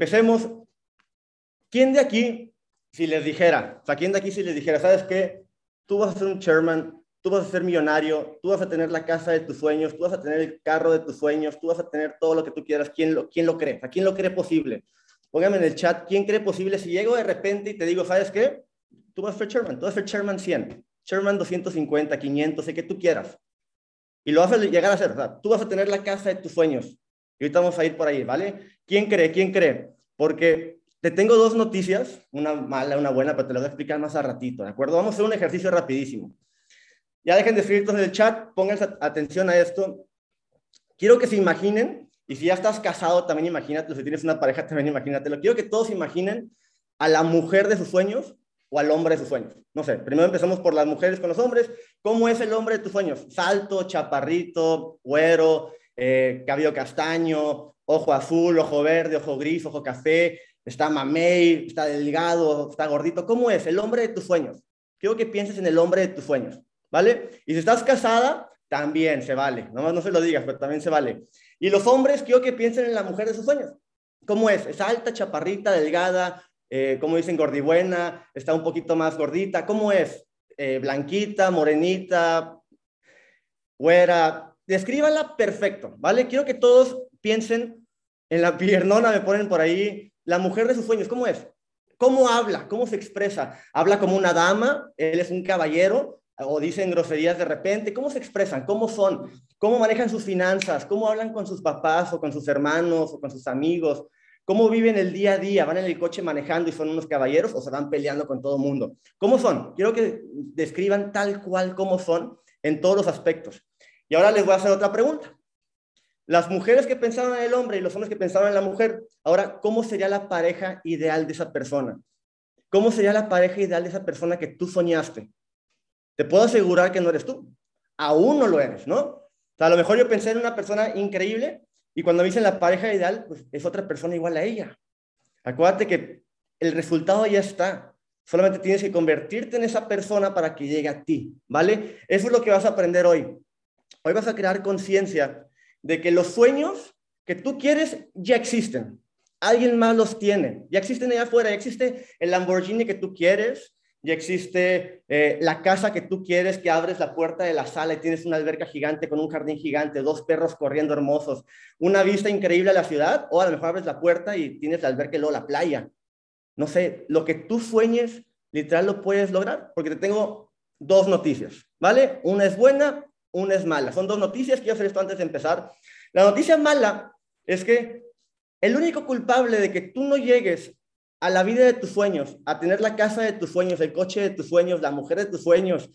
empecemos. ¿Quién de aquí, si les dijera, o sea, quién de aquí si les dijera, ¿sabes qué? Tú vas a ser un chairman, tú vas a ser millonario, tú vas a tener la casa de tus sueños, tú vas a tener el carro de tus sueños, tú vas a tener todo lo que tú quieras. ¿Quién lo, quién lo cree? ¿A quién lo cree posible? Póngame en el chat, ¿quién cree posible? Si llego de repente y te digo, ¿sabes qué? Tú vas a ser chairman, tú vas a ser chairman 100, chairman 250, 500, sé que tú quieras. Y lo vas a llegar a hacer. O sea, tú vas a tener la casa de tus sueños. Y ahorita vamos a ir por ahí, ¿vale? ¿Quién cree? ¿Quién cree? Porque te tengo dos noticias, una mala, una buena, pero te las voy a explicar más a ratito, ¿de acuerdo? Vamos a hacer un ejercicio rapidísimo. Ya dejen de escribir en el chat, pónganse atención a esto. Quiero que se imaginen, y si ya estás casado, también imagínate, si tienes una pareja, también imagínatelo. Quiero que todos imaginen a la mujer de sus sueños o al hombre de sus sueños. No sé, primero empezamos por las mujeres con los hombres. ¿Cómo es el hombre de tus sueños? Salto, chaparrito, güero, eh, castaño, ojo azul, ojo verde, ojo gris, ojo café, está mamey, está delgado, está gordito. ¿Cómo es el hombre de tus sueños? Quiero que pienses en el hombre de tus sueños. ¿vale? Y si estás casada, también se vale. Nomás no se lo digas, pero también se vale. Y los hombres, quiero que piensen en la mujer de sus sueños. ¿Cómo es? ¿Es alta, chaparrita, delgada? Eh, ¿Cómo dicen gordibuena? ¿Está un poquito más gordita? ¿Cómo es? Eh, blanquita, morenita, güera. Descríbala perfecto, ¿vale? Quiero que todos piensen en la piernona, me ponen por ahí, la mujer de sus sueños. ¿Cómo es? ¿Cómo habla? ¿Cómo se expresa? ¿Habla como una dama? ¿Él es un caballero? o dicen groserías de repente, ¿cómo se expresan? ¿Cómo son? ¿Cómo manejan sus finanzas? ¿Cómo hablan con sus papás o con sus hermanos o con sus amigos? ¿Cómo viven el día a día? ¿Van en el coche manejando y son unos caballeros o se van peleando con todo el mundo? ¿Cómo son? Quiero que describan tal cual cómo son en todos los aspectos. Y ahora les voy a hacer otra pregunta. Las mujeres que pensaban en el hombre y los hombres que pensaban en la mujer, ahora, ¿cómo sería la pareja ideal de esa persona? ¿Cómo sería la pareja ideal de esa persona que tú soñaste? te puedo asegurar que no eres tú. Aún no lo eres, ¿no? A lo mejor yo pensé en una persona increíble y cuando me dicen la pareja ideal, pues es otra persona igual a ella. Acuérdate que el resultado ya está. Solamente tienes que convertirte en esa persona para que llegue a ti, ¿vale? Eso es lo que vas a aprender hoy. Hoy vas a crear conciencia de que los sueños que tú quieres ya existen. Alguien más los tiene. Ya existen allá afuera. Ya existe el Lamborghini que tú quieres ya existe eh, la casa que tú quieres, que abres la puerta de la sala y tienes una alberca gigante con un jardín gigante, dos perros corriendo hermosos, una vista increíble a la ciudad, o a lo mejor abres la puerta y tienes la alberca y luego la playa. No sé, lo que tú sueñes, literal lo puedes lograr, porque te tengo dos noticias, ¿vale? Una es buena, una es mala. Son dos noticias, quiero hacer esto antes de empezar. La noticia mala es que el único culpable de que tú no llegues a la vida de tus sueños, a tener la casa de tus sueños, el coche de tus sueños, la mujer de tus sueños,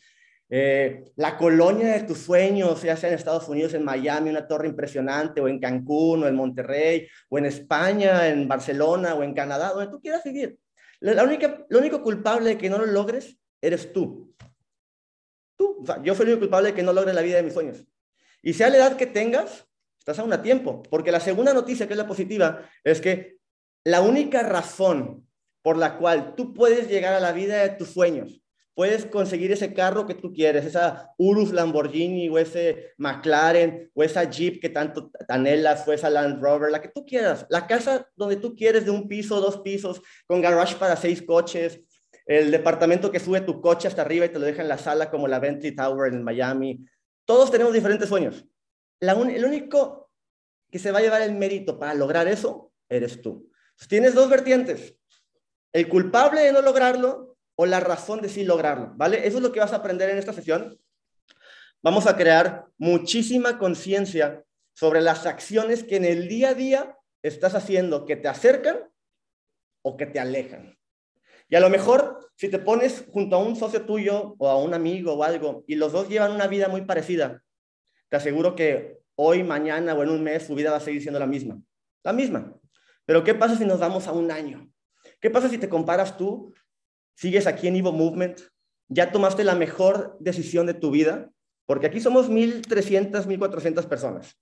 eh, la colonia de tus sueños, ya sea en Estados Unidos, en Miami, una torre impresionante, o en Cancún, o en Monterrey, o en España, en Barcelona, o en Canadá, donde tú quieras vivir. La, única, lo único culpable de que no lo logres eres tú. Yo soy el culpable de que no logres la vida de mis sueños. Y sea la edad que tengas, estás aún a tiempo, porque la segunda noticia, que es la positiva, es que la única razón por la cual tú puedes llegar a la vida de tus sueños, puedes conseguir ese carro que tú quieres, esa Urus Lamborghini o ese McLaren o esa Jeep que tanto anhelas o esa Land Rover, la que tú quieras, la casa donde tú quieres de un piso, dos pisos, con garage para seis coches, el departamento que sube tu coche hasta arriba y te lo deja en la sala como la Bentley Tower en Miami. Todos tenemos diferentes sueños. el único que se va a llevar el mérito para lograr eso eres tú tienes dos vertientes, el culpable de no lograrlo o la razón de sí lograrlo, ¿vale? Eso es lo que vas a aprender en esta sesión. Vamos a crear muchísima conciencia sobre las acciones que en el día a día estás haciendo que te acercan o que te alejan. Y a lo mejor, si te pones junto a un socio tuyo o a un amigo o algo y los dos llevan una vida muy parecida, te aseguro que hoy, mañana o en un mes su vida va a seguir siendo la misma. La misma. Pero ¿qué pasa si nos damos a un año? ¿Qué pasa si te comparas tú? ¿Sigues aquí en Evo Movement? ¿Ya tomaste la mejor decisión de tu vida? Porque aquí somos 1.300, 1.400 personas.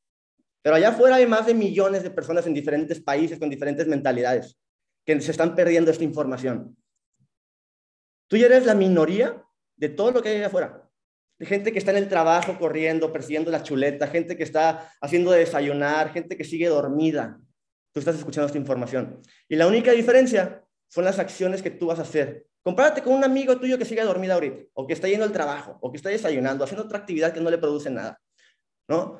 Pero allá afuera hay más de millones de personas en diferentes países con diferentes mentalidades que se están perdiendo esta información. Tú ya eres la minoría de todo lo que hay afuera. De gente que está en el trabajo corriendo, persiguiendo la chuleta, gente que está haciendo desayunar, gente que sigue dormida, tú estás escuchando esta información. Y la única diferencia son las acciones que tú vas a hacer. Compárate con un amigo tuyo que sigue dormido ahorita, o que está yendo al trabajo, o que está desayunando, haciendo otra actividad que no le produce nada, ¿no?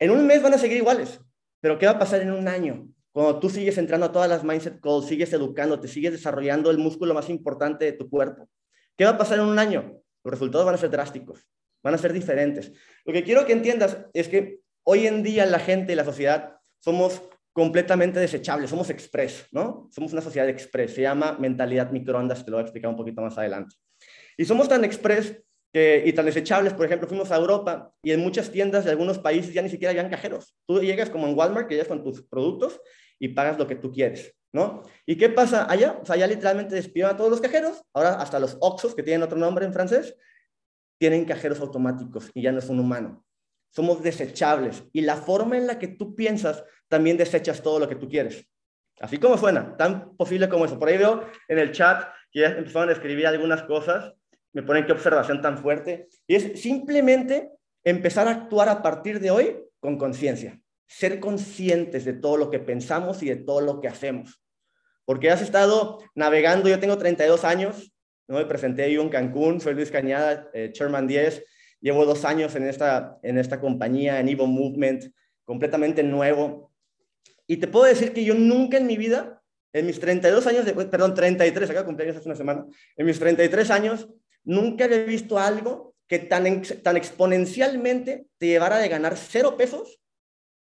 En un mes van a seguir iguales, pero ¿qué va a pasar en un año? Cuando tú sigues entrando a todas las mindset calls, sigues educando, te sigues desarrollando el músculo más importante de tu cuerpo. ¿Qué va a pasar en un año? Los resultados van a ser drásticos, van a ser diferentes. Lo que quiero que entiendas es que hoy en día la gente y la sociedad somos completamente desechables, somos express, ¿no? Somos una sociedad express, se llama mentalidad microondas, te lo voy a explicar un poquito más adelante. Y somos tan express que, y tan desechables, por ejemplo, fuimos a Europa y en muchas tiendas de algunos países ya ni siquiera habían cajeros. Tú llegas como en Walmart, que llegas con tus productos y pagas lo que tú quieres, ¿no? ¿Y qué pasa allá? O sea, allá literalmente despidieron a todos los cajeros, ahora hasta los Oxos, que tienen otro nombre en francés, tienen cajeros automáticos y ya no es un humano somos desechables y la forma en la que tú piensas también desechas todo lo que tú quieres. Así como suena, tan posible como eso. Por ahí veo en el chat que ya empezaron a escribir algunas cosas, me ponen qué observación tan fuerte. Y es simplemente empezar a actuar a partir de hoy con conciencia, ser conscientes de todo lo que pensamos y de todo lo que hacemos. Porque has estado navegando, yo tengo 32 años, ¿no? me presenté yo en Cancún, soy Luis Cañada, eh, Chairman 10, Llevo dos años en esta, en esta compañía, en Evo Movement, completamente nuevo. Y te puedo decir que yo nunca en mi vida, en mis 32 años, de, perdón, 33, acá cumpleaños hace una semana, en mis 33 años, nunca había visto algo que tan, tan exponencialmente te llevara de ganar cero pesos,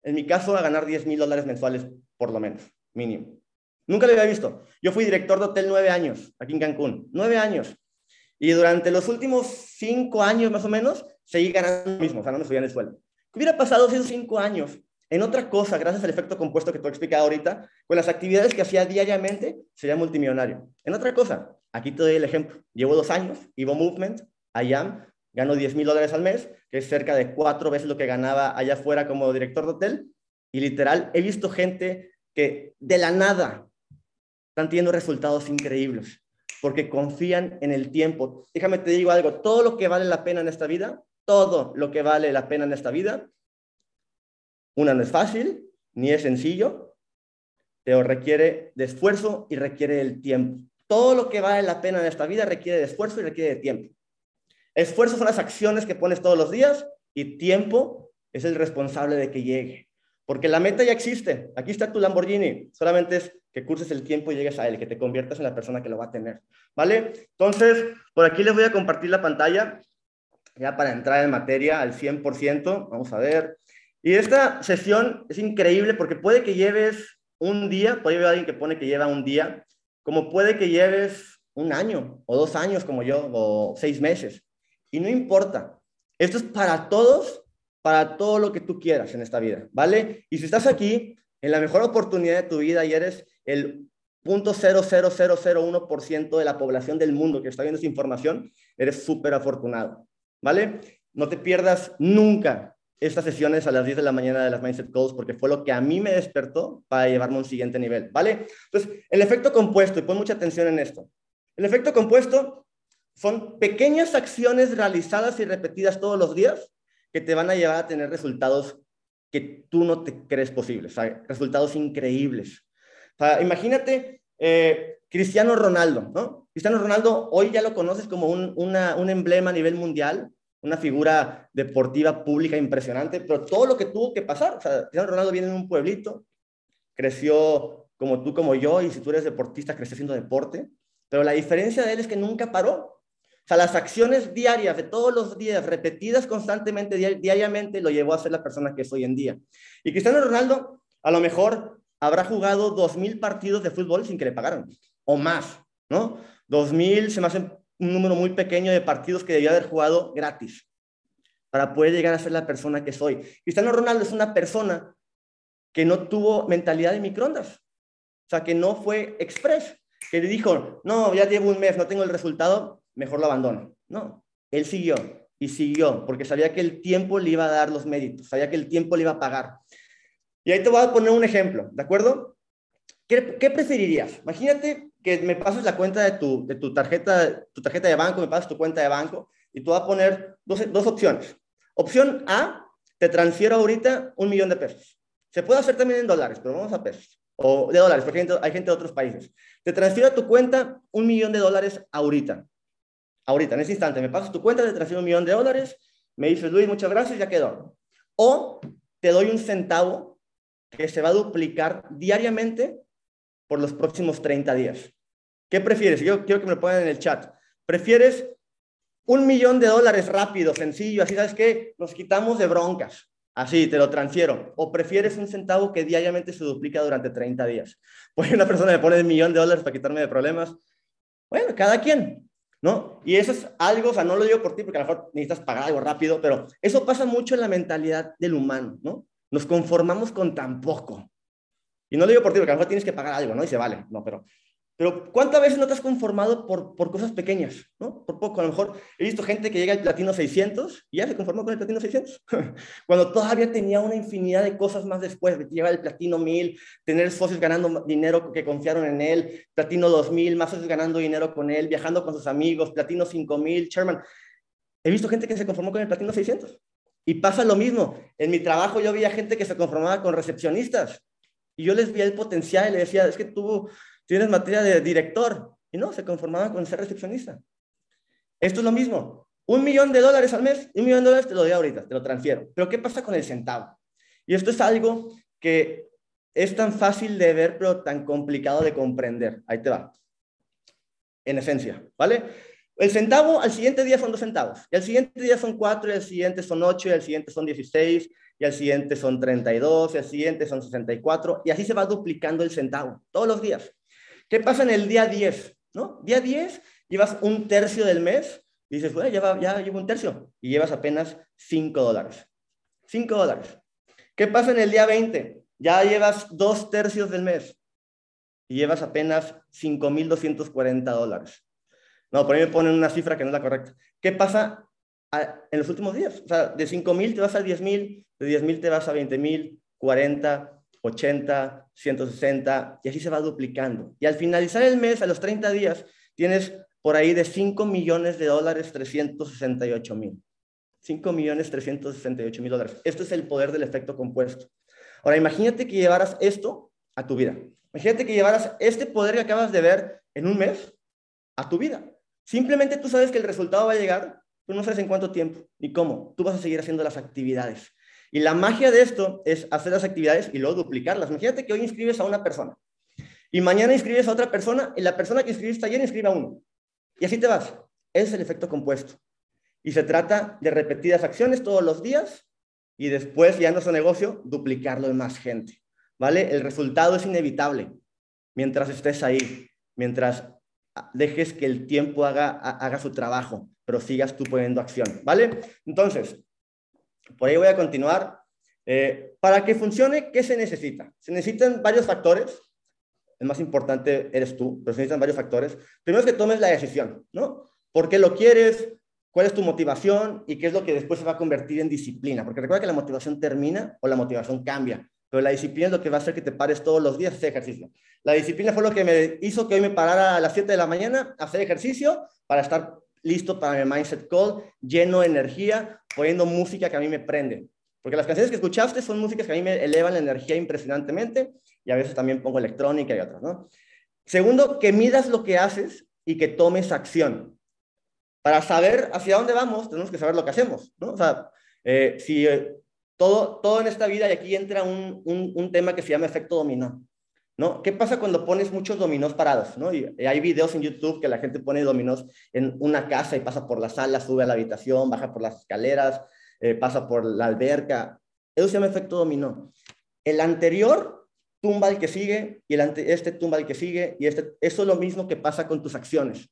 en mi caso, a ganar 10 mil dólares mensuales, por lo menos, mínimo. Nunca lo había visto. Yo fui director de hotel nueve años, aquí en Cancún. Nueve años. Y durante los últimos cinco años más o menos, seguí ganando lo mismo, o sea, no me subían el sueldo. ¿Qué hubiera pasado esos cinco años en otra cosa, gracias al efecto compuesto que te he explicado ahorita, con las actividades que hacía diariamente, sería multimillonario? En otra cosa, aquí te doy el ejemplo. Llevo dos años, Evo Movement, IAM, gano 10 mil dólares al mes, que es cerca de cuatro veces lo que ganaba allá afuera como director de hotel. Y literal, he visto gente que de la nada están teniendo resultados increíbles porque confían en el tiempo. Déjame te digo algo, todo lo que vale la pena en esta vida, todo lo que vale la pena en esta vida, una no es fácil, ni es sencillo, pero requiere de esfuerzo y requiere del tiempo. Todo lo que vale la pena en esta vida requiere de esfuerzo y requiere de tiempo. Esfuerzo son las acciones que pones todos los días y tiempo es el responsable de que llegue. Porque la meta ya existe. Aquí está tu Lamborghini. Solamente es que curses el tiempo y llegues a él, que te conviertas en la persona que lo va a tener. ¿Vale? Entonces, por aquí les voy a compartir la pantalla, ya para entrar en materia al 100%. Vamos a ver. Y esta sesión es increíble porque puede que lleves un día, puede haber alguien que pone que lleva un día, como puede que lleves un año o dos años como yo, o seis meses. Y no importa. Esto es para todos, para todo lo que tú quieras en esta vida, ¿vale? Y si estás aquí en la mejor oportunidad de tu vida y eres el 0.00001% de la población del mundo que está viendo esta información, eres súper afortunado, ¿vale? No te pierdas nunca estas sesiones a las 10 de la mañana de las Mindset Calls porque fue lo que a mí me despertó para llevarme a un siguiente nivel, ¿vale? Entonces, el efecto compuesto, y pon mucha atención en esto, el efecto compuesto son pequeñas acciones realizadas y repetidas todos los días que te van a llevar a tener resultados que tú no te crees posibles, resultados increíbles imagínate eh, Cristiano Ronaldo, ¿no? Cristiano Ronaldo hoy ya lo conoces como un, emblema a nivel mundial, una figura deportiva pública impresionante, pero todo lo que tuvo que pasar, o sea, Cristiano Ronaldo viene en un pueblito, creció como tú, como yo, y si tú eres deportista, creció haciendo deporte, pero la diferencia de él es que nunca paró. Sea, las acciones diarias de todos los días, repetidas constantemente, diariamente, lo llevó a ser la persona que es hoy en día. Y Cristiano Ronaldo, a lo mejor habrá jugado 2.000 partidos de fútbol sin que le pagaran, o más, ¿no? 2.000 se me hace un número muy pequeño de partidos que debía haber jugado gratis para poder llegar a ser la persona que soy. Cristiano Ronaldo es una persona que no tuvo mentalidad de microondas, o sea, que no fue express, que le dijo, no, ya llevo un mes, no tengo el resultado, mejor lo abandono. No, él siguió y siguió, porque sabía que el tiempo le iba a dar los méritos, sabía que el tiempo le iba a pagar. Y ahí te voy a poner un ejemplo, ¿de acuerdo? ¿Qué, preferirías? Imagínate que me pases la cuenta de tu, de tu, tarjeta, tu tarjeta de banco, me pasas tu cuenta de banco y tú vas a poner dos, dos opciones. Opción A, te transfiero ahorita un millón de pesos. Se puede hacer también en dólares, pero vamos a pesos. o de dólares, porque hay gente de otros países. Te transfiero a tu cuenta un millón de dólares ahorita. Ahorita, en ese instante, me pasas tu cuenta, te transfiero un millón de dólares, me dices, Luis, muchas gracias, ya quedó. O te doy un centavo que se va a duplicar diariamente por los próximos 30 días. ¿Qué prefieres? Yo quiero que me lo pongan en el chat. ¿Prefieres un millón de dólares rápido, sencillo, así sabes que nos quitamos de broncas? Así, te lo transfiero. ¿O prefieres un centavo que diariamente se duplica durante 30 días? Pues una persona me pone un millón de dólares para quitarme de problemas. Bueno, cada quien, ¿no? Y eso es algo, o sea, no lo digo por ti porque a lo mejor necesitas pagar algo rápido, pero eso pasa mucho en la mentalidad del humano, ¿no? Nos conformamos con tan poco. Y no lo digo por ti porque a lo mejor tienes que pagar algo, ¿no? Y se vale, no, pero pero ¿cuántas veces no te has conformado por, por cosas pequeñas? ¿no? Por poco. A lo mejor he visto gente que llega al platino 600 y ya se conformó con el platino 600. Cuando todavía tenía una infinidad de cosas más después. Llegar al platino 1000, tener socios ganando dinero que confiaron en él, platino 2000, más socios ganando dinero con él, viajando con sus amigos, platino 5000, Sherman. He visto gente que se conformó con el platino 600. Y pasa lo mismo. En mi trabajo yo veía gente que se conformaba con recepcionistas. Y yo les veía el potencial y les decía, es que tú tienes materia de director. Y no, se conformaba con ser recepcionista. Esto es lo mismo. Un millón de dólares al mes, un millón de dólares te lo doy ahorita, te lo transfiero. Pero ¿qué pasa con el centavo? Y esto es algo que es tan fácil de ver, pero tan complicado de comprender. Ahí te va. En esencia, ¿vale? El centavo al siguiente día son dos centavos, y al siguiente día son cuatro, y al siguiente son ocho, y al siguiente son dieciséis, y al siguiente son treinta y dos, y al siguiente son sesenta y cuatro, y así se va duplicando el centavo todos los días. ¿Qué pasa en el día 10? ¿no? Día 10, llevas un tercio del mes y dices, bueno, ya, ya llevo un tercio y llevas apenas 5 dólares. 5 dólares. ¿Qué pasa en el día 20? Ya llevas dos tercios del mes y llevas apenas 5.240 dólares. No, por ahí me ponen una cifra que no es la correcta. ¿Qué pasa en los últimos días? O sea, de 5.000 te vas a 10.000, de 10.000 te vas a 20.000, 40, 80, 160, y así se va duplicando. Y al finalizar el mes, a los 30 días, tienes por ahí de 5 millones de dólares 368 mil. 5 millones 368 mil dólares. Esto es el poder del efecto compuesto. Ahora, imagínate que llevaras esto a tu vida. Imagínate que llevaras este poder que acabas de ver en un mes a tu vida. Simplemente tú sabes que el resultado va a llegar, tú no sabes en cuánto tiempo ni cómo. Tú vas a seguir haciendo las actividades. Y la magia de esto es hacer las actividades y luego duplicarlas. Imagínate que hoy inscribes a una persona y mañana inscribes a otra persona y la persona que inscribiste ayer inscribe a uno. Y así te vas. Es el efecto compuesto. Y se trata de repetidas acciones todos los días y después, ya en nuestro negocio, duplicarlo en más gente. ¿Vale? El resultado es inevitable mientras estés ahí, mientras dejes que el tiempo haga, haga su trabajo, pero sigas tú poniendo acción. ¿Vale? Entonces, por ahí voy a continuar. Eh, para que funcione, ¿qué se necesita? Se necesitan varios factores. El más importante eres tú, pero se necesitan varios factores. Primero es que tomes la decisión, ¿no? ¿Por qué lo quieres? ¿Cuál es tu motivación? ¿Y qué es lo que después se va a convertir en disciplina? Porque recuerda que la motivación termina o la motivación cambia. Pero la disciplina es lo que va a hacer que te pares todos los días a hacer ejercicio. La disciplina fue lo que me hizo que hoy me parara a las 7 de la mañana a hacer ejercicio para estar listo para mi mindset call, lleno de energía, poniendo música que a mí me prende. Porque las canciones que escuchaste son músicas que a mí me elevan la energía impresionantemente y a veces también pongo electrónica y otras, ¿no? Segundo, que midas lo que haces y que tomes acción. Para saber hacia dónde vamos, tenemos que saber lo que hacemos, ¿no? O sea, eh, si eh, todo, todo en esta vida, y aquí entra un, un, un tema que se llama efecto dominó. ¿No? ¿Qué pasa cuando pones muchos dominós parados, ¿no? Y hay videos en YouTube que la gente pone dominós en una casa y pasa por la sala, sube a la habitación, baja por las escaleras, eh, pasa por la alberca. Eso se llama efecto dominó. El anterior tumba al que sigue y el este tumba al que sigue y este, eso es lo mismo que pasa con tus acciones.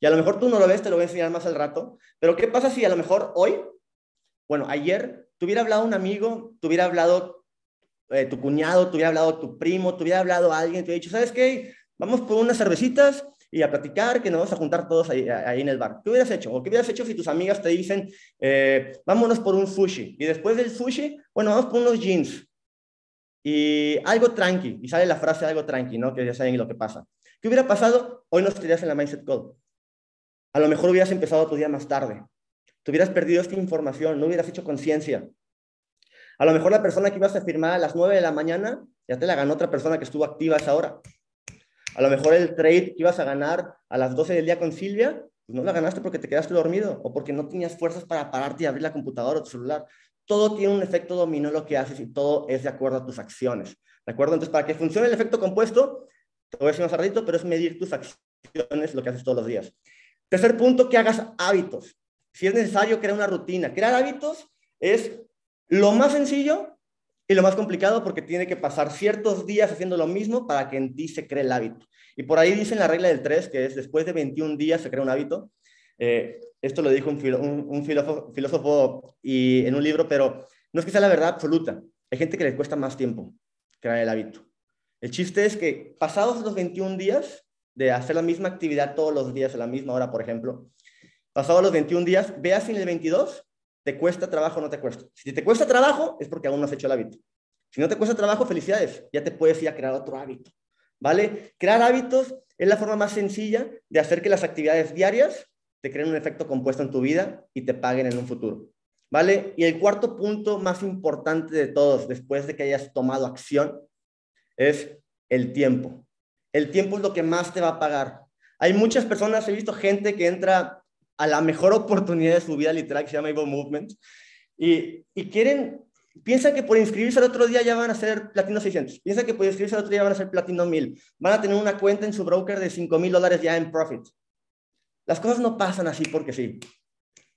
Y a lo mejor tú no lo ves, te lo voy a enseñar más al rato, pero ¿qué pasa si a lo mejor hoy, bueno, ayer, tuviera hablado un amigo, tuviera hablado eh, tu cuñado, te hubiera hablado tu primo, te hubiera hablado alguien, te hubiera dicho, ¿sabes qué? Vamos por unas cervecitas y a platicar, que nos vamos a juntar todos ahí, ahí en el bar. ¿Qué hubieras hecho? ¿O qué hubieras hecho si tus amigas te dicen, eh, vámonos por un sushi? Y después del sushi, bueno, vamos por unos jeans. Y algo tranqui, y sale la frase algo tranqui, ¿no? Que ya saben lo que pasa. ¿Qué hubiera pasado? Hoy no estarías en la Mindset Call. A lo mejor hubieras empezado tu día más tarde. Te hubieras perdido esta información, no hubieras hecho conciencia. A lo mejor la persona que ibas a firmar a las 9 de la mañana ya te la ganó otra persona que estuvo activa a esa hora. A lo mejor el trade que ibas a ganar a las 12 del día con Silvia, pues no la ganaste porque te quedaste dormido o porque no tenías fuerzas para pararte y abrir la computadora o tu celular. Todo tiene un efecto dominó lo que haces y todo es de acuerdo a tus acciones. ¿De acuerdo? Entonces, para que funcione el efecto compuesto, te voy a decir más ratito, pero es medir tus acciones, lo que haces todos los días. Tercer punto, que hagas hábitos. Si es necesario, crear una rutina. Crear hábitos es lo más sencillo y lo más complicado porque tiene que pasar ciertos días haciendo lo mismo para que en ti se cree el hábito. Y por ahí dicen la regla del 3, que es después de 21 días se crea un hábito. Eh, esto lo dijo un, un, filósofo, filósofo, y en un libro, pero no es que sea la verdad absoluta. Hay gente que le cuesta más tiempo crear el hábito. El chiste es que pasados los 21 días de hacer la misma actividad todos los días a la misma hora, por ejemplo, pasados los 21 días, veas si en el 22 ¿Te cuesta trabajo o no te cuesta? Si te cuesta trabajo, es porque aún no has hecho el hábito. Si no te cuesta trabajo, felicidades, ya te puedes ir a crear otro hábito. ¿Vale? Crear hábitos es la forma más sencilla de hacer que las actividades diarias te creen un efecto compuesto en tu vida y te paguen en un futuro. ¿Vale? Y el cuarto punto más importante de todos, después de que hayas tomado acción, es el tiempo. El tiempo es lo que más te va a pagar. Hay muchas personas, he visto gente que entra a la mejor oportunidad de su vida literal que se llama Evo Movement y, y quieren, piensan que por inscribirse al otro día ya van a ser platino 600, piensan que por inscribirse al otro día van a ser platino 1000, van a tener una cuenta en su broker de 5 mil dólares ya en profit. Las cosas no pasan así porque sí,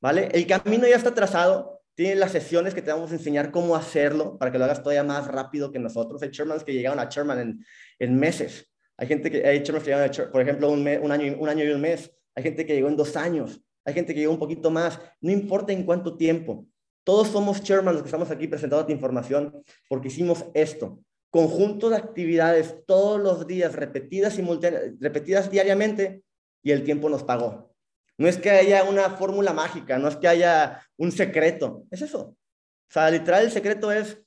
¿vale? El camino ya está trazado, tienen las sesiones que te vamos a enseñar cómo hacerlo para que lo hagas todavía más rápido que nosotros. Hay chairmans que llegaron a chairman en, en meses. Hay gente que, hay chairmans que llegaron por ejemplo, un, un, año, un año y un mes. Hay gente que llegó en dos años hay gente que llegó un poquito más, no importa en cuánto tiempo. Todos somos chairman los que estamos aquí presentando tu información porque hicimos esto. Conjunto de actividades todos los días, repetidas, repetidas diariamente, y el tiempo nos pagó. No es que haya una fórmula mágica, no es que haya un secreto, es eso. O sea, literal el secreto es,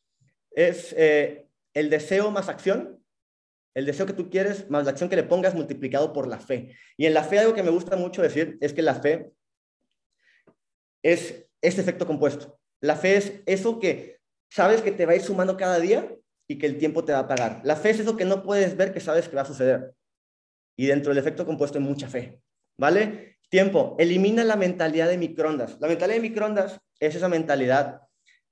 es eh, el deseo más acción, el deseo que tú quieres más la acción que le pongas multiplicado por la fe. Y en la fe algo que me gusta mucho decir es que la fe es este efecto compuesto. La fe es eso que sabes que te va a ir sumando cada día y que el tiempo te va a pagar. La fe es eso que no puedes ver que sabes que va a suceder. Y dentro del efecto compuesto hay mucha fe. ¿Vale? Tiempo. Elimina la mentalidad de microondas. La mentalidad de microondas es esa mentalidad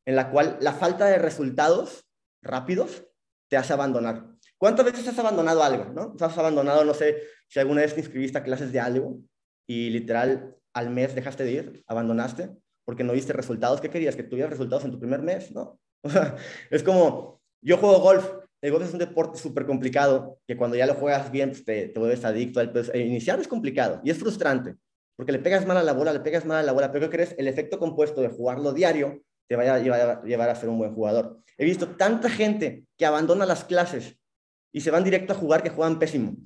en la cual la falta de resultados rápidos te hace abandonar. ¿Cuántas veces has abandonado algo? ¿no? Has abandonado, no sé, si alguna vez te inscribiste a clases de algo y literal al mes dejaste de ir, abandonaste, porque no viste resultados. ¿Qué querías? ¿Que tuvieras resultados en tu primer mes? No. es como, yo juego golf. El golf es un deporte súper complicado, que cuando ya lo juegas bien, pues te, te vuelves adicto. Pues, iniciar es complicado y es frustrante, porque le pegas mal a la bola, le pegas mal a la bola, pero ¿qué crees? El efecto compuesto de jugarlo diario te va a llevar, llevar a ser un buen jugador. He visto tanta gente que abandona las clases y se van directo a jugar que juegan pésimo.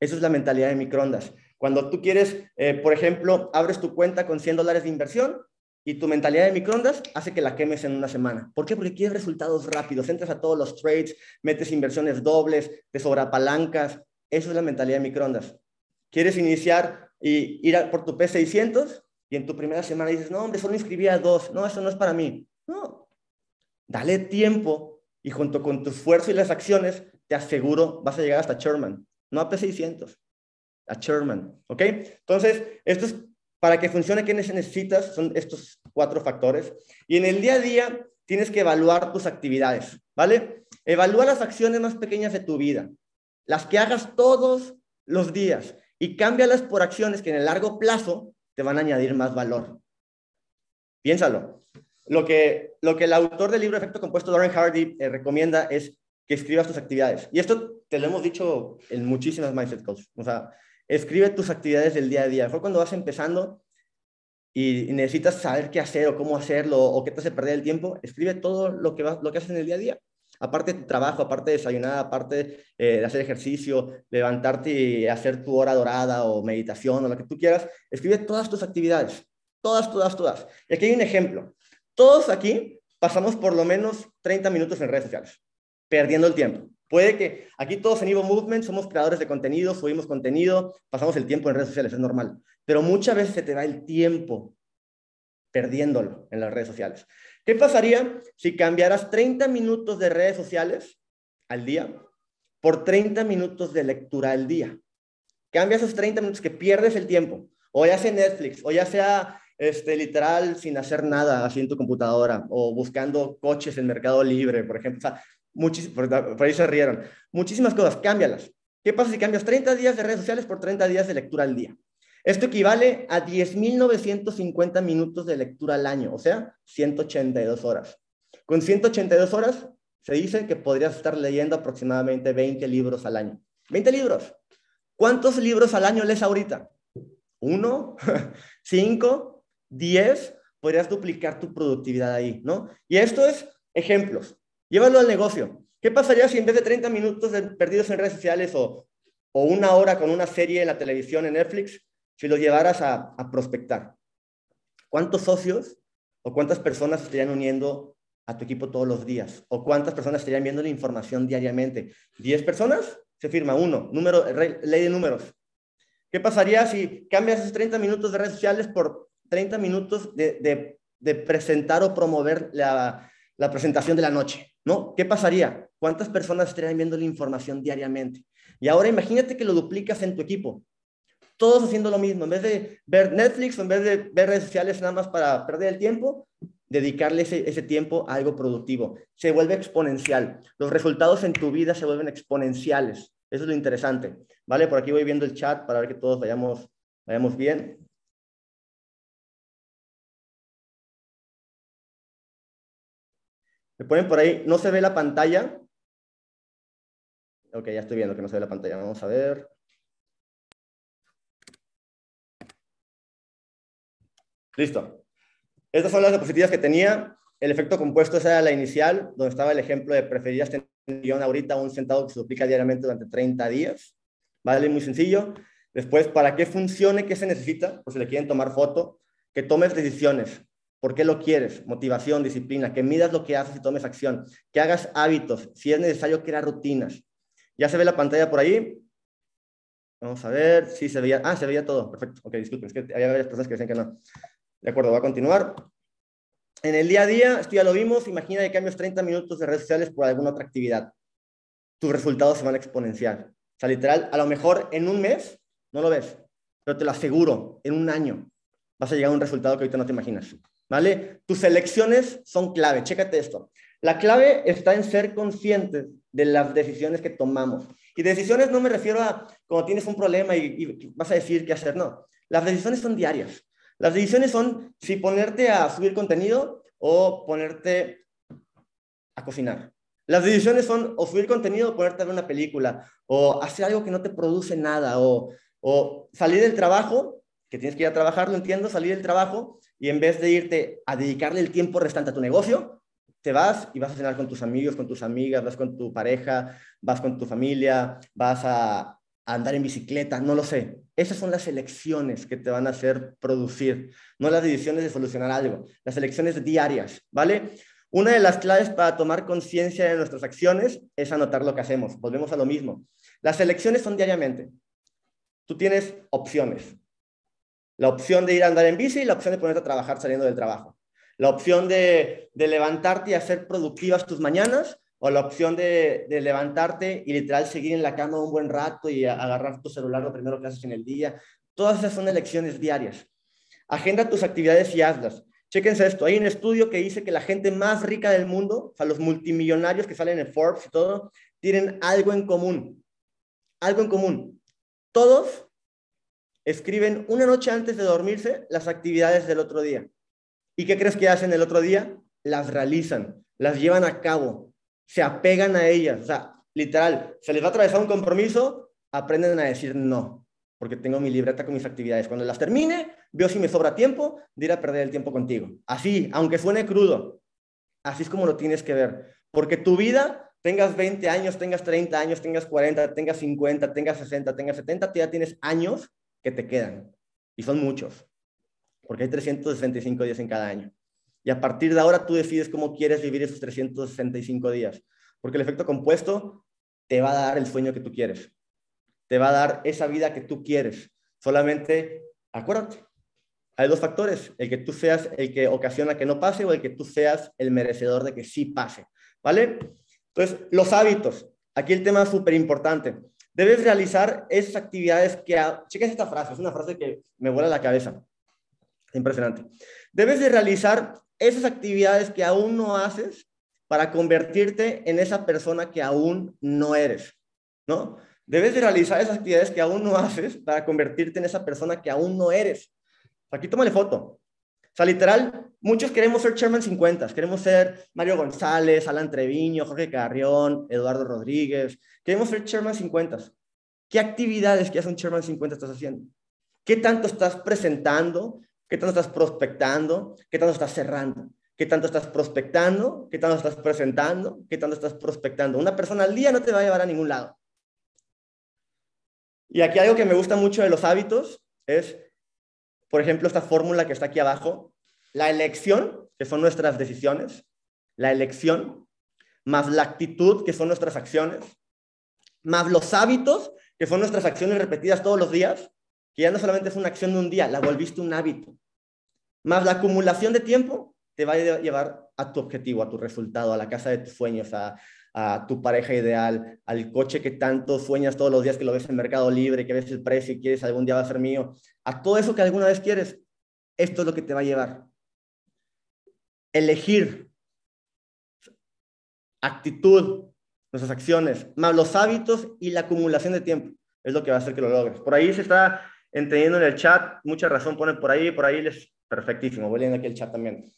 Eso es la mentalidad de microondas. Cuando tú quieres, eh, por ejemplo, abres tu cuenta con 100 dólares de inversión y tu mentalidad de microondas hace que la quemes en una semana. ¿Por qué? Porque quieres resultados rápidos. Entras a todos los trades, metes inversiones dobles, te sobrapalancas. Eso es la mentalidad de microondas. Quieres iniciar y ir por tu P600 y en tu primera semana dices, no, hombre, solo inscribí a dos. No, eso no es para mí. No. Dale tiempo y junto con tu esfuerzo y las acciones, te aseguro, vas a llegar hasta Sherman, no a P600 a Sherman, ¿ok? Entonces, esto es para que funcione, ¿qué necesitas? Son estos cuatro factores. Y en el día a día tienes que evaluar tus actividades, ¿vale? Evalúa las acciones más pequeñas de tu vida, las que hagas todos los días y cámbialas por acciones que en el largo plazo te van a añadir más valor. Piénsalo. Lo que, lo que el autor del libro Efecto Compuesto, Lauren Hardy, eh, recomienda es que escribas tus actividades. Y esto te lo hemos dicho en muchísimas Mindset Calls. O sea, escribe tus actividades del día a día. Mejor cuando vas empezando y necesitas saber qué hacer o cómo hacerlo o qué te hace perder el tiempo, escribe todo lo que, lo que haces en el día a día. Aparte de tu trabajo, aparte de desayunar, aparte eh, de hacer ejercicio, levantarte y hacer tu hora dorada o meditación o lo que tú quieras, escribe todas tus actividades. Todas, todas, todas. Y aquí hay un ejemplo. Todos aquí pasamos por lo menos 30 minutos en redes sociales, perdiendo el tiempo. Puede que aquí todos en Evo Movement somos creadores de contenido, subimos contenido, pasamos el tiempo en redes sociales, es normal. Pero muchas veces se te va el tiempo perdiéndolo en las redes sociales. ¿Qué pasaría si cambiaras 30 minutos de redes sociales al día por 30 minutos de lectura al día. Cambia esos 30 minutos que pierdes el tiempo, o ya sea Netflix, o ya sea este, literal sin hacer nada así en tu computadora, o buscando coches en Mercado Libre, por ejemplo. O sea, por, por ahí se rieron. Muchísimas cosas, cámbialas. ¿Qué pasa si cambias 30 días de redes sociales por 30 días de lectura al día? Esto equivale a 10.950 minutos de lectura al año, o sea, 182 horas. Con 182 horas se dice que podrías estar leyendo aproximadamente 20 libros al año. 20 libros. ¿Cuántos libros al año lees ahorita? ¿Uno? ¿Cinco? ¿Diez? Podrías duplicar tu productividad ahí, ¿no? Y esto es ejemplos. Llévalo al negocio. ¿Qué pasaría si en vez de 30 minutos perdidos en redes sociales o, o, una hora con una serie en la televisión, en Netflix, si los llevaras a, a prospectar? ¿Cuántos socios o cuántas personas estarían uniendo a tu equipo todos los días? ¿O cuántas personas estarían viendo la información diariamente? ¿10 personas? Se firma uno. Número, ley de números. ¿Qué pasaría si cambias esos 30 minutos de redes sociales por 30 minutos de, de, presentar o promover la, la, presentación de la noche? ¿No? ¿Qué pasaría? ¿Cuántas personas estarían viendo la información diariamente? Y ahora imagínate que lo duplicas en tu equipo. Todos haciendo lo mismo. En vez de ver Netflix en vez de ver redes sociales nada más para perder el tiempo, dedicarle ese, tiempo a algo productivo. Se vuelve exponencial. Los resultados en tu vida se vuelven exponenciales. Eso es lo interesante. ¿Vale? Por aquí voy viendo el chat para ver que todos vayamos, vayamos bien. Me ponen por ahí, no se ve la pantalla. Ok, ya estoy viendo que no se ve la pantalla. Vamos a ver. Listo. Estas son las diapositivas que tenía. El efecto compuesto, esa era la inicial, donde estaba el ejemplo de preferirías tener ahorita un centavo que se duplica diariamente durante 30 días. ¿Vale? Muy sencillo. Después, para que funcione, ¿qué se necesita? Pues si le quieren tomar foto, que tomes decisiones. ¿Por qué lo quieres? Motivación, disciplina, que midas lo que haces y tomes acción, que hagas hábitos, si es necesario, crear rutinas. ¿Ya se ve la pantalla por ahí? Vamos a ver, sí se veía, ah, se veía todo, perfecto, ok, disculpen, es que había varias personas que decían que no. De acuerdo, va a continuar. En el día a día, esto ya lo vimos, imagina que cambios 30 minutos de redes sociales por alguna otra actividad. Tus resultados se van a exponenciar. O sea, literal, a lo mejor en un mes no lo ves, pero te lo aseguro, en un año vas a llegar a un resultado que ahorita no te imaginas. ¿Vale? Tus elecciones son clave. Chécate esto. La clave está en ser conscientes de las decisiones que tomamos. Y decisiones no me refiero a cuando tienes un problema y, vas a decir qué hacer, no. Las decisiones son diarias. Las decisiones son si ponerte a subir contenido o ponerte a cocinar. Las decisiones son o subir contenido o ponerte a ver una película o hacer algo que no te produce nada o salir del trabajo, que tienes que ir a trabajar, lo entiendo, salir del trabajo y en vez de irte a dedicarle el tiempo restante a tu negocio, te vas y vas a cenar con tus amigos, con tus amigas, vas con tu pareja, vas con tu familia, vas a andar en bicicleta, no lo sé. Esas son las elecciones que te van a hacer producir, no las decisiones de solucionar algo, las elecciones diarias, ¿vale? Una de las claves para tomar conciencia de nuestras acciones es anotar lo que hacemos. Volvemos a lo mismo. Las elecciones son diariamente. Tú tienes opciones. La opción de ir a andar en bici y la opción de ponerte a trabajar saliendo del trabajo. La opción de, levantarte y hacer productivas tus mañanas o la opción de, levantarte y literal seguir en la cama un buen rato y agarrar tu celular lo primero que haces en el día. Todas esas son elecciones diarias. Agenda tus actividades y hazlas. Chéquense esto. Hay un estudio que dice que la gente más rica del mundo, o sea, los multimillonarios que salen en Forbes y todo, tienen algo en común. Algo en común. Todos escriben una noche antes de dormirse las actividades del otro día. ¿Y qué crees que hacen el otro día? Las realizan, las llevan a cabo, se apegan a ellas. O sea, literal, se les va a atravesar un compromiso, aprenden a decir no, porque tengo mi libreta con mis actividades. Cuando las termine, veo si me sobra tiempo de ir a perder el tiempo contigo. Así, aunque suene crudo, así es como lo tienes que ver. Porque tu vida, tengas 20 años, tengas 30 años, tengas 40, tengas 50, tengas 60, tengas 70, ya tienes años que te quedan. Y son muchos, porque hay 365 días en cada año. Y a partir de ahora tú decides cómo quieres vivir esos 365 días. Porque el efecto compuesto te va a dar el sueño que tú quieres. Te va a dar esa vida que tú quieres. Solamente, acuérdate, hay dos factores. El que tú seas el que ocasiona que no pase o el que tú seas el merecedor de que sí pase. ¿Vale? Entonces, los hábitos. aquí el tema es súper importante. Debes realizar esas actividades que... Chequen esta frase, es una frase que me vuela la cabeza. Impresionante. Debes de realizar esas actividades que aún no haces para convertirte en esa persona que aún no eres, ¿no? Debes de realizar esas actividades que aún no haces para convertirte en esa persona que aún no eres. Aquí tómale foto. Sea, literal, muchos queremos ser Chairman 50, queremos ser Mario González, Alan Treviño, Jorge Carrión, Eduardo Rodríguez, queremos ser Chairman 50. ¿Qué actividades que hace un Chairman 50 estás haciendo? ¿Qué tanto estás presentando? ¿Qué tanto estás prospectando? ¿Qué tanto estás cerrando? ¿Qué tanto estás prospectando? ¿Qué tanto estás presentando? ¿Qué tanto estás prospectando? Una persona al día no te va a llevar a ningún lado. Y aquí algo que me gusta mucho de los hábitos es, por ejemplo, esta fórmula que está aquí abajo, la elección, que son nuestras decisiones, la elección, más la actitud, que son nuestras acciones, más los hábitos, que son nuestras acciones repetidas todos los días, que ya no solamente es una acción de un día, la volviste un hábito, más la acumulación de tiempo, te va a llevar a tu objetivo, a tu resultado, a la casa de tus sueños, a, a tu pareja ideal, al coche que tanto sueñas todos los días que lo ves en Mercado Libre, que ves el precio y quieres algún día va a ser mío, a todo eso que alguna vez quieres, esto es lo que te va a llevar. Elegir actitud, nuestras acciones, más los hábitos y la acumulación de tiempo, es lo que va a hacer que lo logres. Por ahí se está entendiendo en el chat, mucha razón ponen por ahí, por ahí les, perfectísimo, voy leyendo aquí el chat también.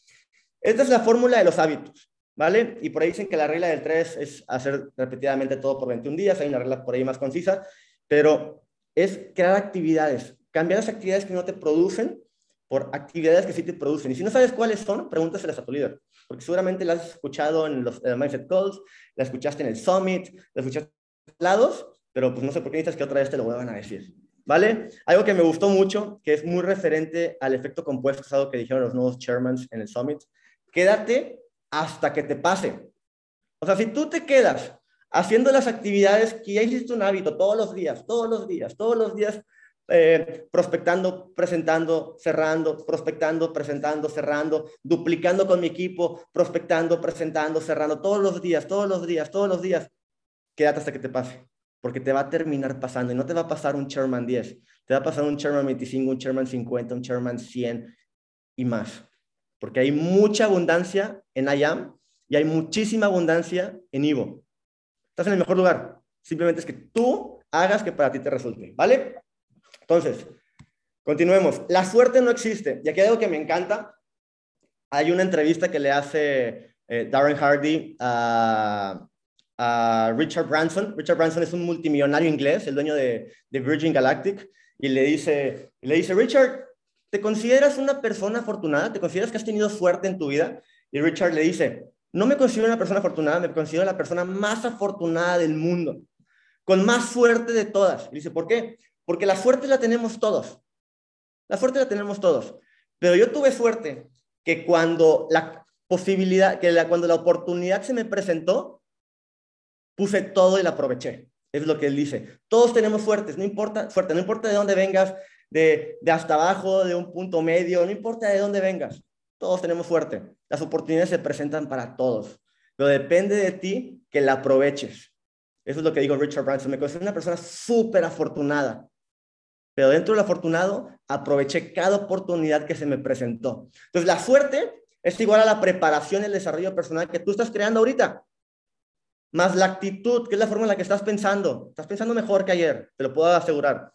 Esta es la fórmula de los hábitos. ¿Vale? Y por ahí dicen que la regla del 3 es hacer repetidamente todo por 21 días, hay una regla por ahí más concisa, pero es crear actividades, cambiar las actividades que no te producen por actividades que sí te producen. Y si no sabes cuáles son, pregúntaselas a tu líder, porque seguramente las has escuchado en los Mindset Calls, la escuchaste en el Summit, la escuchaste en lados, pero pues no sé por qué necesitas que otra vez te lo vuelvan a decir. ¿Vale? Algo que me gustó mucho, que es muy referente al efecto compuesto, es algo que dijeron los nuevos chairmans en el Summit. Quédate hasta que te pase. O sea, si tú te quedas haciendo las actividades que ya hiciste un hábito todos los días, todos los días, todos los días, eh, prospectando, presentando, cerrando, prospectando, presentando, cerrando, duplicando con mi equipo, prospectando, presentando, cerrando, todos los días, todos los días, todos los días, quédate hasta que te pase, porque te va a terminar pasando y no te va a pasar un Chairman 10, te va a pasar un Chairman 25, un Chairman 50, un Chairman 100 y más porque hay mucha abundancia en IAM y hay muchísima abundancia en Ivo. Estás en el mejor lugar. Simplemente es que tú hagas que para ti te resulte, ¿vale? Entonces, continuemos. La suerte no existe. Y aquí hay algo que me encanta. Hay una entrevista que le hace eh, Darren Hardy a, Richard Branson. Richard Branson es un multimillonario inglés, el dueño de, de Virgin Galactic, y le dice, le dice, Richard, ¿Te consideras una persona afortunada? ¿Te consideras que has tenido suerte en tu vida? Y Richard le dice, no me considero una persona afortunada, me considero la persona más afortunada del mundo, con más suerte de todas. Y dice, ¿por qué? Porque la suerte la tenemos todos. La suerte la tenemos todos. Pero yo tuve suerte que cuando la posibilidad, que cuando la oportunidad se me presentó, puse todo y la aproveché. Es lo que él dice. Todos tenemos suertes, no importa, suerte, no importa de dónde vengas, de, hasta abajo, de un punto medio, no importa de dónde vengas, todos tenemos suerte. Las oportunidades se presentan para todos, pero depende de ti que la aproveches. Eso es lo que dijo Richard Branson. Me considero una persona súper afortunada, pero dentro del afortunado aproveché cada oportunidad que se me presentó. Entonces, la suerte es igual a la preparación y el desarrollo personal que tú estás creando ahorita. Más la actitud, que es la forma en la que estás pensando. Estás pensando mejor que ayer, te lo puedo asegurar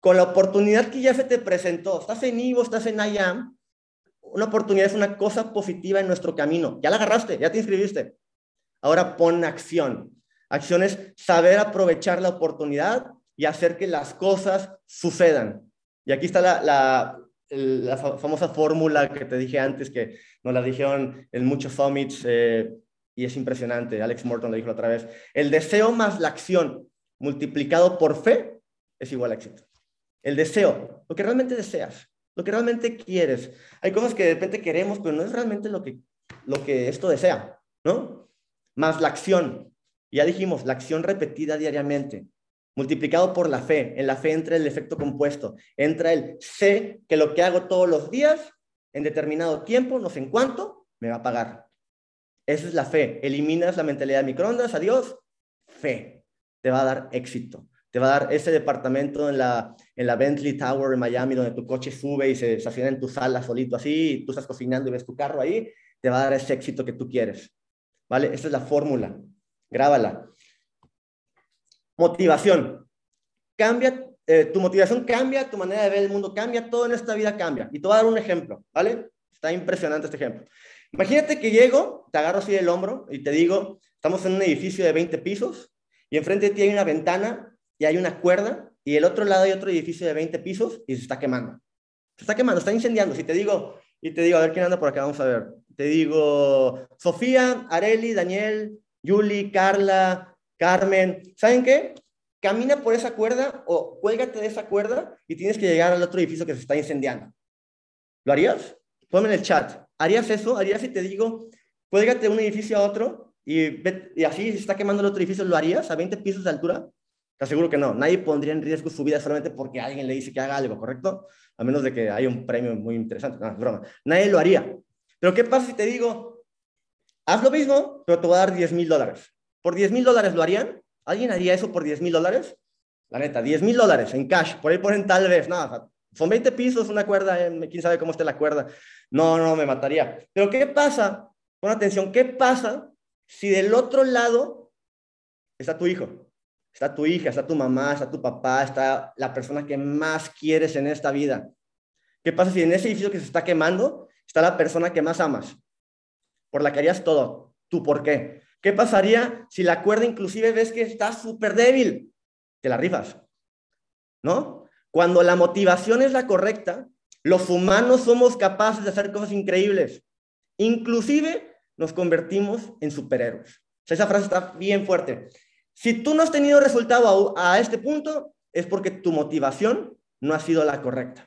con la oportunidad que ya se te presentó, estás en Ivo, estás en IAM, una oportunidad es una cosa positiva en nuestro camino. Ya la agarraste, ya te inscribiste. Ahora pon acción. Acción es saber aprovechar la oportunidad y hacer que las cosas sucedan. Y aquí está la, famosa fórmula que te dije antes, que nos la dijeron en muchos summits eh, y es impresionante. Alex Morton lo dijo otra vez. El deseo más la acción multiplicado por fe es igual a éxito. El deseo, lo que realmente deseas, lo que realmente quieres. Hay cosas que de repente queremos, pero no es realmente lo que, lo que esto desea, ¿no? Más la acción. Ya dijimos, la acción repetida diariamente, multiplicado por la fe. En la fe entra el efecto compuesto. Entra el sé que lo que hago todos los días, en determinado tiempo, no sé en cuánto, me va a pagar. Esa es la fe. Eliminas la mentalidad de microondas, adiós. fe, te va a dar éxito. Te va a dar ese departamento en la, en la Bentley Tower en Miami, donde tu coche sube y se estaciona en tu sala solito así, y tú estás cocinando y ves tu carro ahí, te va a dar ese éxito que tú quieres. ¿Vale? Esta es la fórmula. Grábala. Motivación. Cambia, eh, tu motivación cambia, tu manera de ver el mundo cambia, todo en esta vida cambia. Y te voy a dar un ejemplo, ¿vale? Está impresionante este ejemplo. Imagínate que llego, te agarro así del hombro y te digo, estamos en un edificio de 20 pisos y enfrente de ti hay una ventana y hay una cuerda y el otro lado hay otro edificio de 20 pisos y se está quemando. Se está quemando, está incendiando. Si te digo, y te digo, a ver quién anda por acá, vamos a ver. Te digo, Sofía, Areli, Daniel, Yuli, Carla, Carmen. ¿Saben qué? Camina por esa cuerda o cuélgate de esa cuerda y tienes que llegar al otro edificio que se está incendiando. ¿Lo harías? Ponme en el chat. ¿Harías eso? ¿Harías si te digo, cuélgate de un edificio a otro y, y así se está quemando el otro edificio? ¿Lo harías a 20 pisos de altura? Te aseguro que no. Nadie pondría en riesgo su vida solamente porque alguien le dice que haga algo, ¿correcto? A menos de que haya un premio muy interesante. No, broma. Nadie lo haría. Pero ¿qué pasa si te digo, haz lo mismo, pero te voy a dar 10 mil dólares? ¿Por 10 mil dólares lo harían? ¿Alguien haría eso por 10 mil dólares? La neta, 10 mil dólares en cash. Por ahí ponen tal vez, nada, son 20 pisos, una cuerda, eh, quién sabe cómo esté la cuerda. No, no, me mataría. Pero ¿qué pasa? Pon atención, ¿qué pasa si del otro lado está tu hijo? Está tu hija, está tu mamá, está tu papá, está la persona que más quieres en esta vida. ¿Qué pasa si en ese edificio que se está quemando está la persona que más amas? Por la que harías todo. ¿Tú por qué? ¿Qué pasaría si la cuerda inclusive ves que está súper débil? Te la rifas. ¿No? Cuando la motivación es la correcta, los humanos somos capaces de hacer cosas increíbles. Inclusive nos convertimos en superhéroes. esa frase está bien fuerte. Si tú no has tenido resultado a, este punto, es porque tu motivación no ha sido la correcta.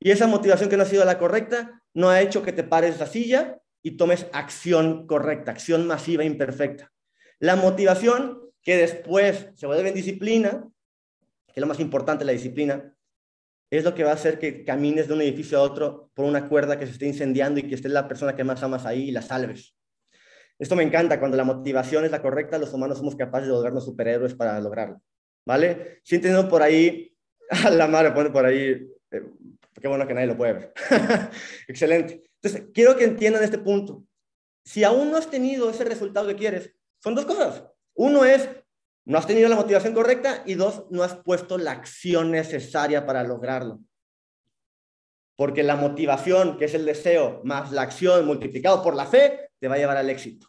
Y esa motivación que no ha sido la correcta no ha hecho que te pares la silla y tomes acción correcta, acción masiva e imperfecta. La motivación que después se vuelve en disciplina, que es lo más importante, la disciplina, es lo que va a hacer que camines de un edificio a otro por una cuerda que se esté incendiando y que esté la persona que más amas ahí y la salves. Esto me encanta, cuando la motivación es la correcta, los humanos somos capaces de volvernos superhéroes para lograrlo. ¿Vale? Si entendiendo por ahí, a la madre pone por ahí, eh, qué bueno que nadie lo puede ver. Excelente. Entonces, quiero que entiendan este punto. Si aún no has tenido ese resultado que quieres, son dos cosas. Uno es, no has tenido la motivación correcta y dos, no has puesto la acción necesaria para lograrlo. Porque la motivación, que es el deseo, más la acción multiplicado por la fe, te va a llevar al éxito.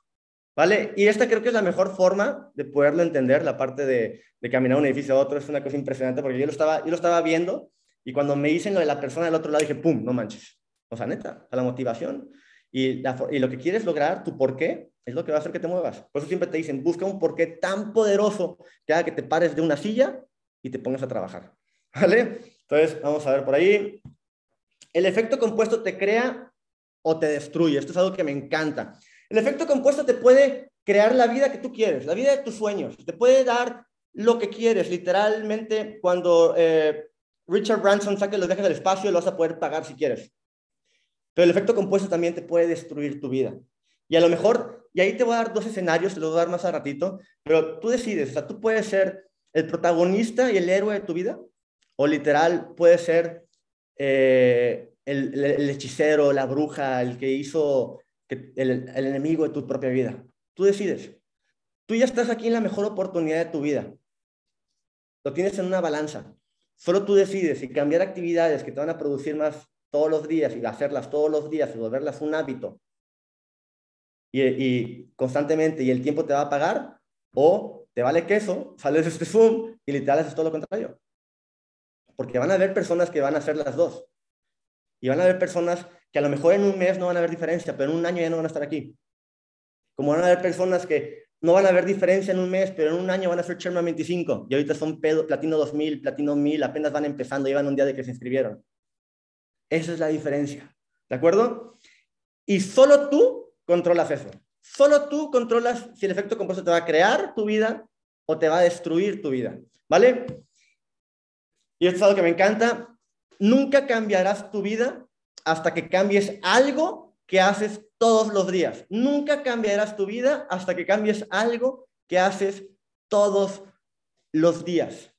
¿Vale? Y esta creo que es la mejor forma de poderlo entender, la parte de, caminar de un edificio a otro. Es una cosa impresionante porque yo lo estaba, yo lo estaba viendo y cuando me dicen lo de la persona del otro lado, dije, ¡pum! No manches. O sea, neta, a la motivación. Y, y lo que quieres lograr, tu por qué, es lo que va a hacer que te muevas. Por eso siempre te dicen, busca un porqué tan poderoso que haga que te pares de una silla y te pongas a trabajar. ¿Vale? Entonces, vamos a ver por ahí. El efecto compuesto te crea o te destruye. Esto es algo que me encanta. El efecto compuesto te puede crear la vida que tú quieres, la vida de tus sueños. Te puede dar lo que quieres. Literalmente, cuando eh, Richard Branson saque los viajes del espacio, lo vas a poder pagar si quieres. Pero el efecto compuesto también te puede destruir tu vida. Y a lo mejor, y ahí te voy a dar dos escenarios, te los voy a dar más a ratito, pero tú decides, o sea, tú puedes ser el protagonista y el héroe de tu vida, o literal puedes ser eh, el, hechicero, la bruja, el que hizo el, enemigo de tu propia vida. Tú decides. Tú ya estás aquí en la mejor oportunidad de tu vida. Lo tienes en una balanza. Solo tú decides si cambiar actividades que te van a producir más todos los días y hacerlas todos los días y volverlas un hábito y, constantemente y el tiempo te va a pagar, o te vale queso, sales de este Zoom y literal haces todo lo contrario. Porque van a haber personas que van a hacer las dos. Y van a haber personas que a lo mejor en un mes no van a ver diferencia, pero en un año ya no van a estar aquí. Como van a haber personas que no van a ver diferencia en un mes, pero en un año van a ser Chairman 25 y ahorita son Platino 2000, Platino 1000, apenas van empezando, llevan un día de que se inscribieron. Esa es la diferencia. ¿De acuerdo? Y solo tú controlas eso. Solo tú controlas si el efecto compuesto te va a crear tu vida o te va a destruir tu vida. ¿Vale? Y esto es algo que me encanta. Nunca cambiarás tu vida hasta que cambies algo que haces todos los días. Nunca cambiarás tu vida hasta que cambies algo que haces todos los días.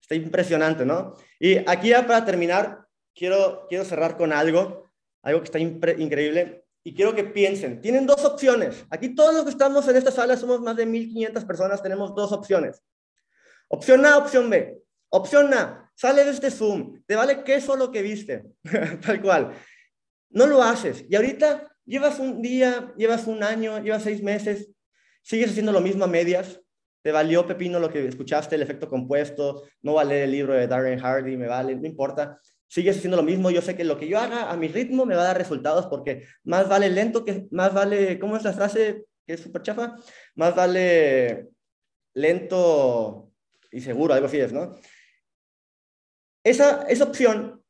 Está impresionante, ¿no? Y aquí ya para terminar, quiero, quiero cerrar con algo, algo que está increíble. Y quiero que piensen, tienen dos opciones. Aquí todos los que estamos en esta sala somos más de 1.500 personas, tenemos dos opciones. Opción A, opción B. Opción A, sale de este Zoom, te vale queso lo que viste, tal cual. No lo haces. Y ahorita llevas un día, llevas un año, llevas seis meses, sigues haciendo lo mismo a medias, te valió pepino lo que escuchaste, el efecto compuesto, no vale el libro de Darren Hardy, me vale, no importa. Sigues haciendo lo mismo, yo sé que lo que yo haga a mi ritmo me va a dar resultados porque más vale lento que, más vale, ¿cómo es la frase que es súper chafa? Más vale lento y seguro, algo así es, ¿no? Esa, esa opción,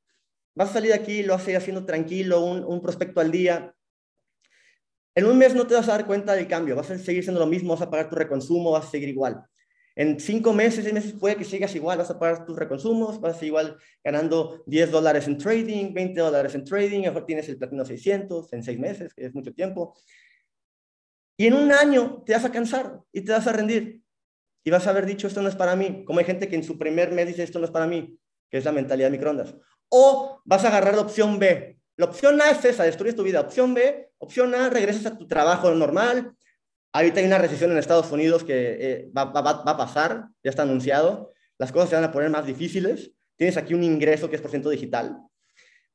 vas a salir de aquí, lo vas a ir haciendo tranquilo, un, un prospecto al día, en un mes no te vas a dar cuenta del cambio, vas a seguir siendo lo mismo, vas a pagar tu reconsumo, vas a seguir igual. En cinco meses, seis meses puede que sigas igual, vas a pagar tus reconsumos, vas a seguir igual ganando 10 dólares en trading, 20 dólares en trading, mejor tienes el platino 600 en seis meses, que es mucho tiempo. Y en un año te vas a cansar y te vas a rendir. Y vas a haber dicho, esto no es para mí. Como hay gente que en su primer mes dice, esto no es para mí, que es la mentalidad de microondas. O vas a agarrar la opción B, la opción A es esa, destruyes tu vida. Opción B, opción A, regresas a tu trabajo normal. Ahorita hay una recesión en Estados Unidos que eh, va, a pasar, ya está anunciado. Las cosas se van a poner más difíciles. Tienes aquí un ingreso que es por ciento digital.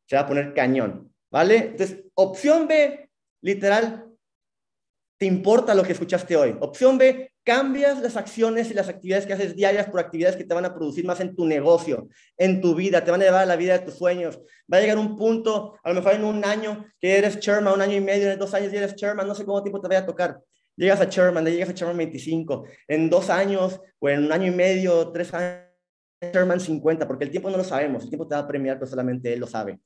Se va a poner cañón, ¿vale? Entonces, opción B, literal, te importa lo que escuchaste hoy. Opción B, cambias las acciones y las actividades que haces diarias por actividades que te van a producir más en tu negocio, en tu vida, te van a llevar a la vida de tus sueños. Va a llegar un punto, a lo mejor en un año, que eres chairman, un año y medio, en dos años eres chairman, no sé cómo tiempo te vaya a tocar. Llegas a chairman, llegas a chairman 25, en dos años o en un año y medio, tres años, chairman 50, porque el tiempo no lo sabemos, el tiempo te va a premiar, pero solamente él lo sabe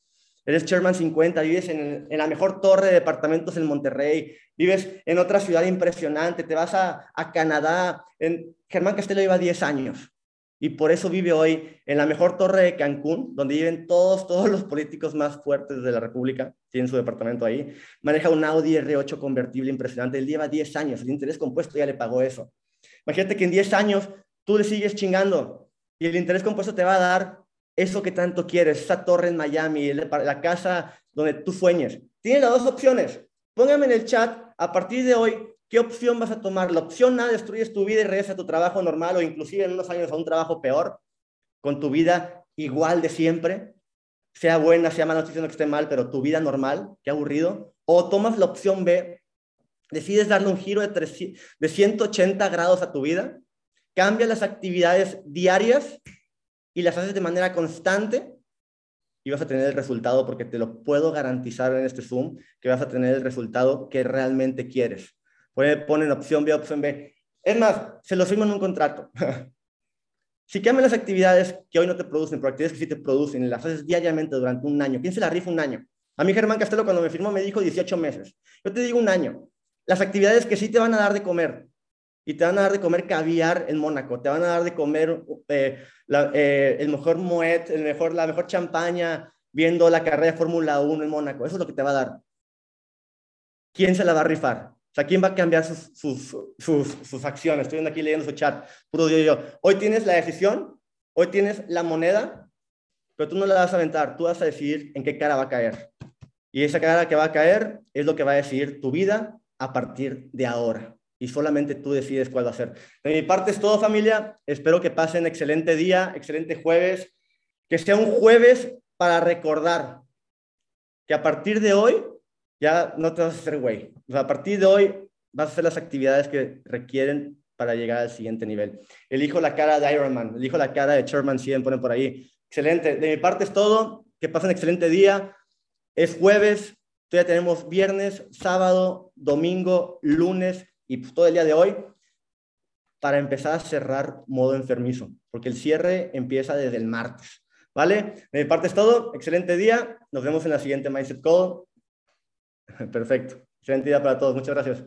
eres Chairman 50, vives en, la mejor torre de departamentos en Monterrey, vives en otra ciudad impresionante, te vas a, Canadá. En, Germán Castelo lleva 10 años y por eso vive hoy en la mejor torre de Cancún, donde viven todos, todos los políticos más fuertes de la República, tienen su departamento ahí. Maneja un Audi R8 convertible impresionante, él lleva 10 años, el interés compuesto ya le pagó eso. Imagínate que en 10 años tú le sigues chingando y el interés compuesto te va a dar eso que tanto quieres, esa torre en Miami, la casa donde tú sueñes. Tienes las dos opciones. Póngame en el chat a partir de hoy qué opción vas a tomar. La opción A, destruyes tu vida y regresas a tu trabajo normal o inclusive en unos años a un trabajo peor, con tu vida igual de siempre, sea buena, sea mala, no estoy que esté mal, pero tu vida normal, qué aburrido. O tomas la opción B, decides darle un giro de, de 180 grados a tu vida, cambia las actividades diarias y las haces de manera constante y vas a tener el resultado, porque te lo puedo garantizar en este Zoom, que vas a tener el resultado que realmente quieres. Ponen opción B, opción B. Es más, se lo firman en un contrato. si cambian las actividades que hoy no te producen, pero actividades que sí te producen, y las haces diariamente durante un año, ¿quién se la rifa un año? A mí Germán Castelo cuando me firmó me dijo 18 meses. Yo te digo un año. Las actividades que sí te van a dar de comer, y te van a dar de comer caviar en Mónaco, te van a dar de comer eh, eh, el mejor moet, el mejor, la mejor champaña viendo la carrera de Fórmula 1 en Mónaco. Eso es lo que te va a dar. ¿Quién se la va a rifar? O sea, ¿quién va a cambiar sus, sus, sus, acciones? Estoy viendo aquí leyendo su chat. Puro yo, yo. Hoy tienes la decisión, hoy tienes la moneda, pero tú no la vas a aventar. Tú vas a decidir en qué cara va a caer. Y esa cara que va a caer es lo que va a decidir tu vida a partir de ahora y solamente tú decides cuál va a ser. De mi parte es todo familia, espero que pasen excelente día, excelente jueves, que sea un jueves para recordar que a partir de hoy ya no te vas a hacer güey. a partir de hoy vas a hacer las actividades que requieren para llegar al siguiente nivel. Elijo la cara de Iron Man, elijo la cara de Sherman 100, ponen por ahí. Excelente. De mi parte es todo. Que pasen excelente día. Es jueves. Todavía tenemos viernes, sábado, domingo, lunes y pues, todo el día de hoy para empezar a cerrar modo enfermizo, porque el cierre empieza desde el martes. ¿Vale? De mi parte es todo. Excelente día. Nos vemos en la siguiente Mindset Call. Perfecto. Excelente día para todos. Muchas gracias.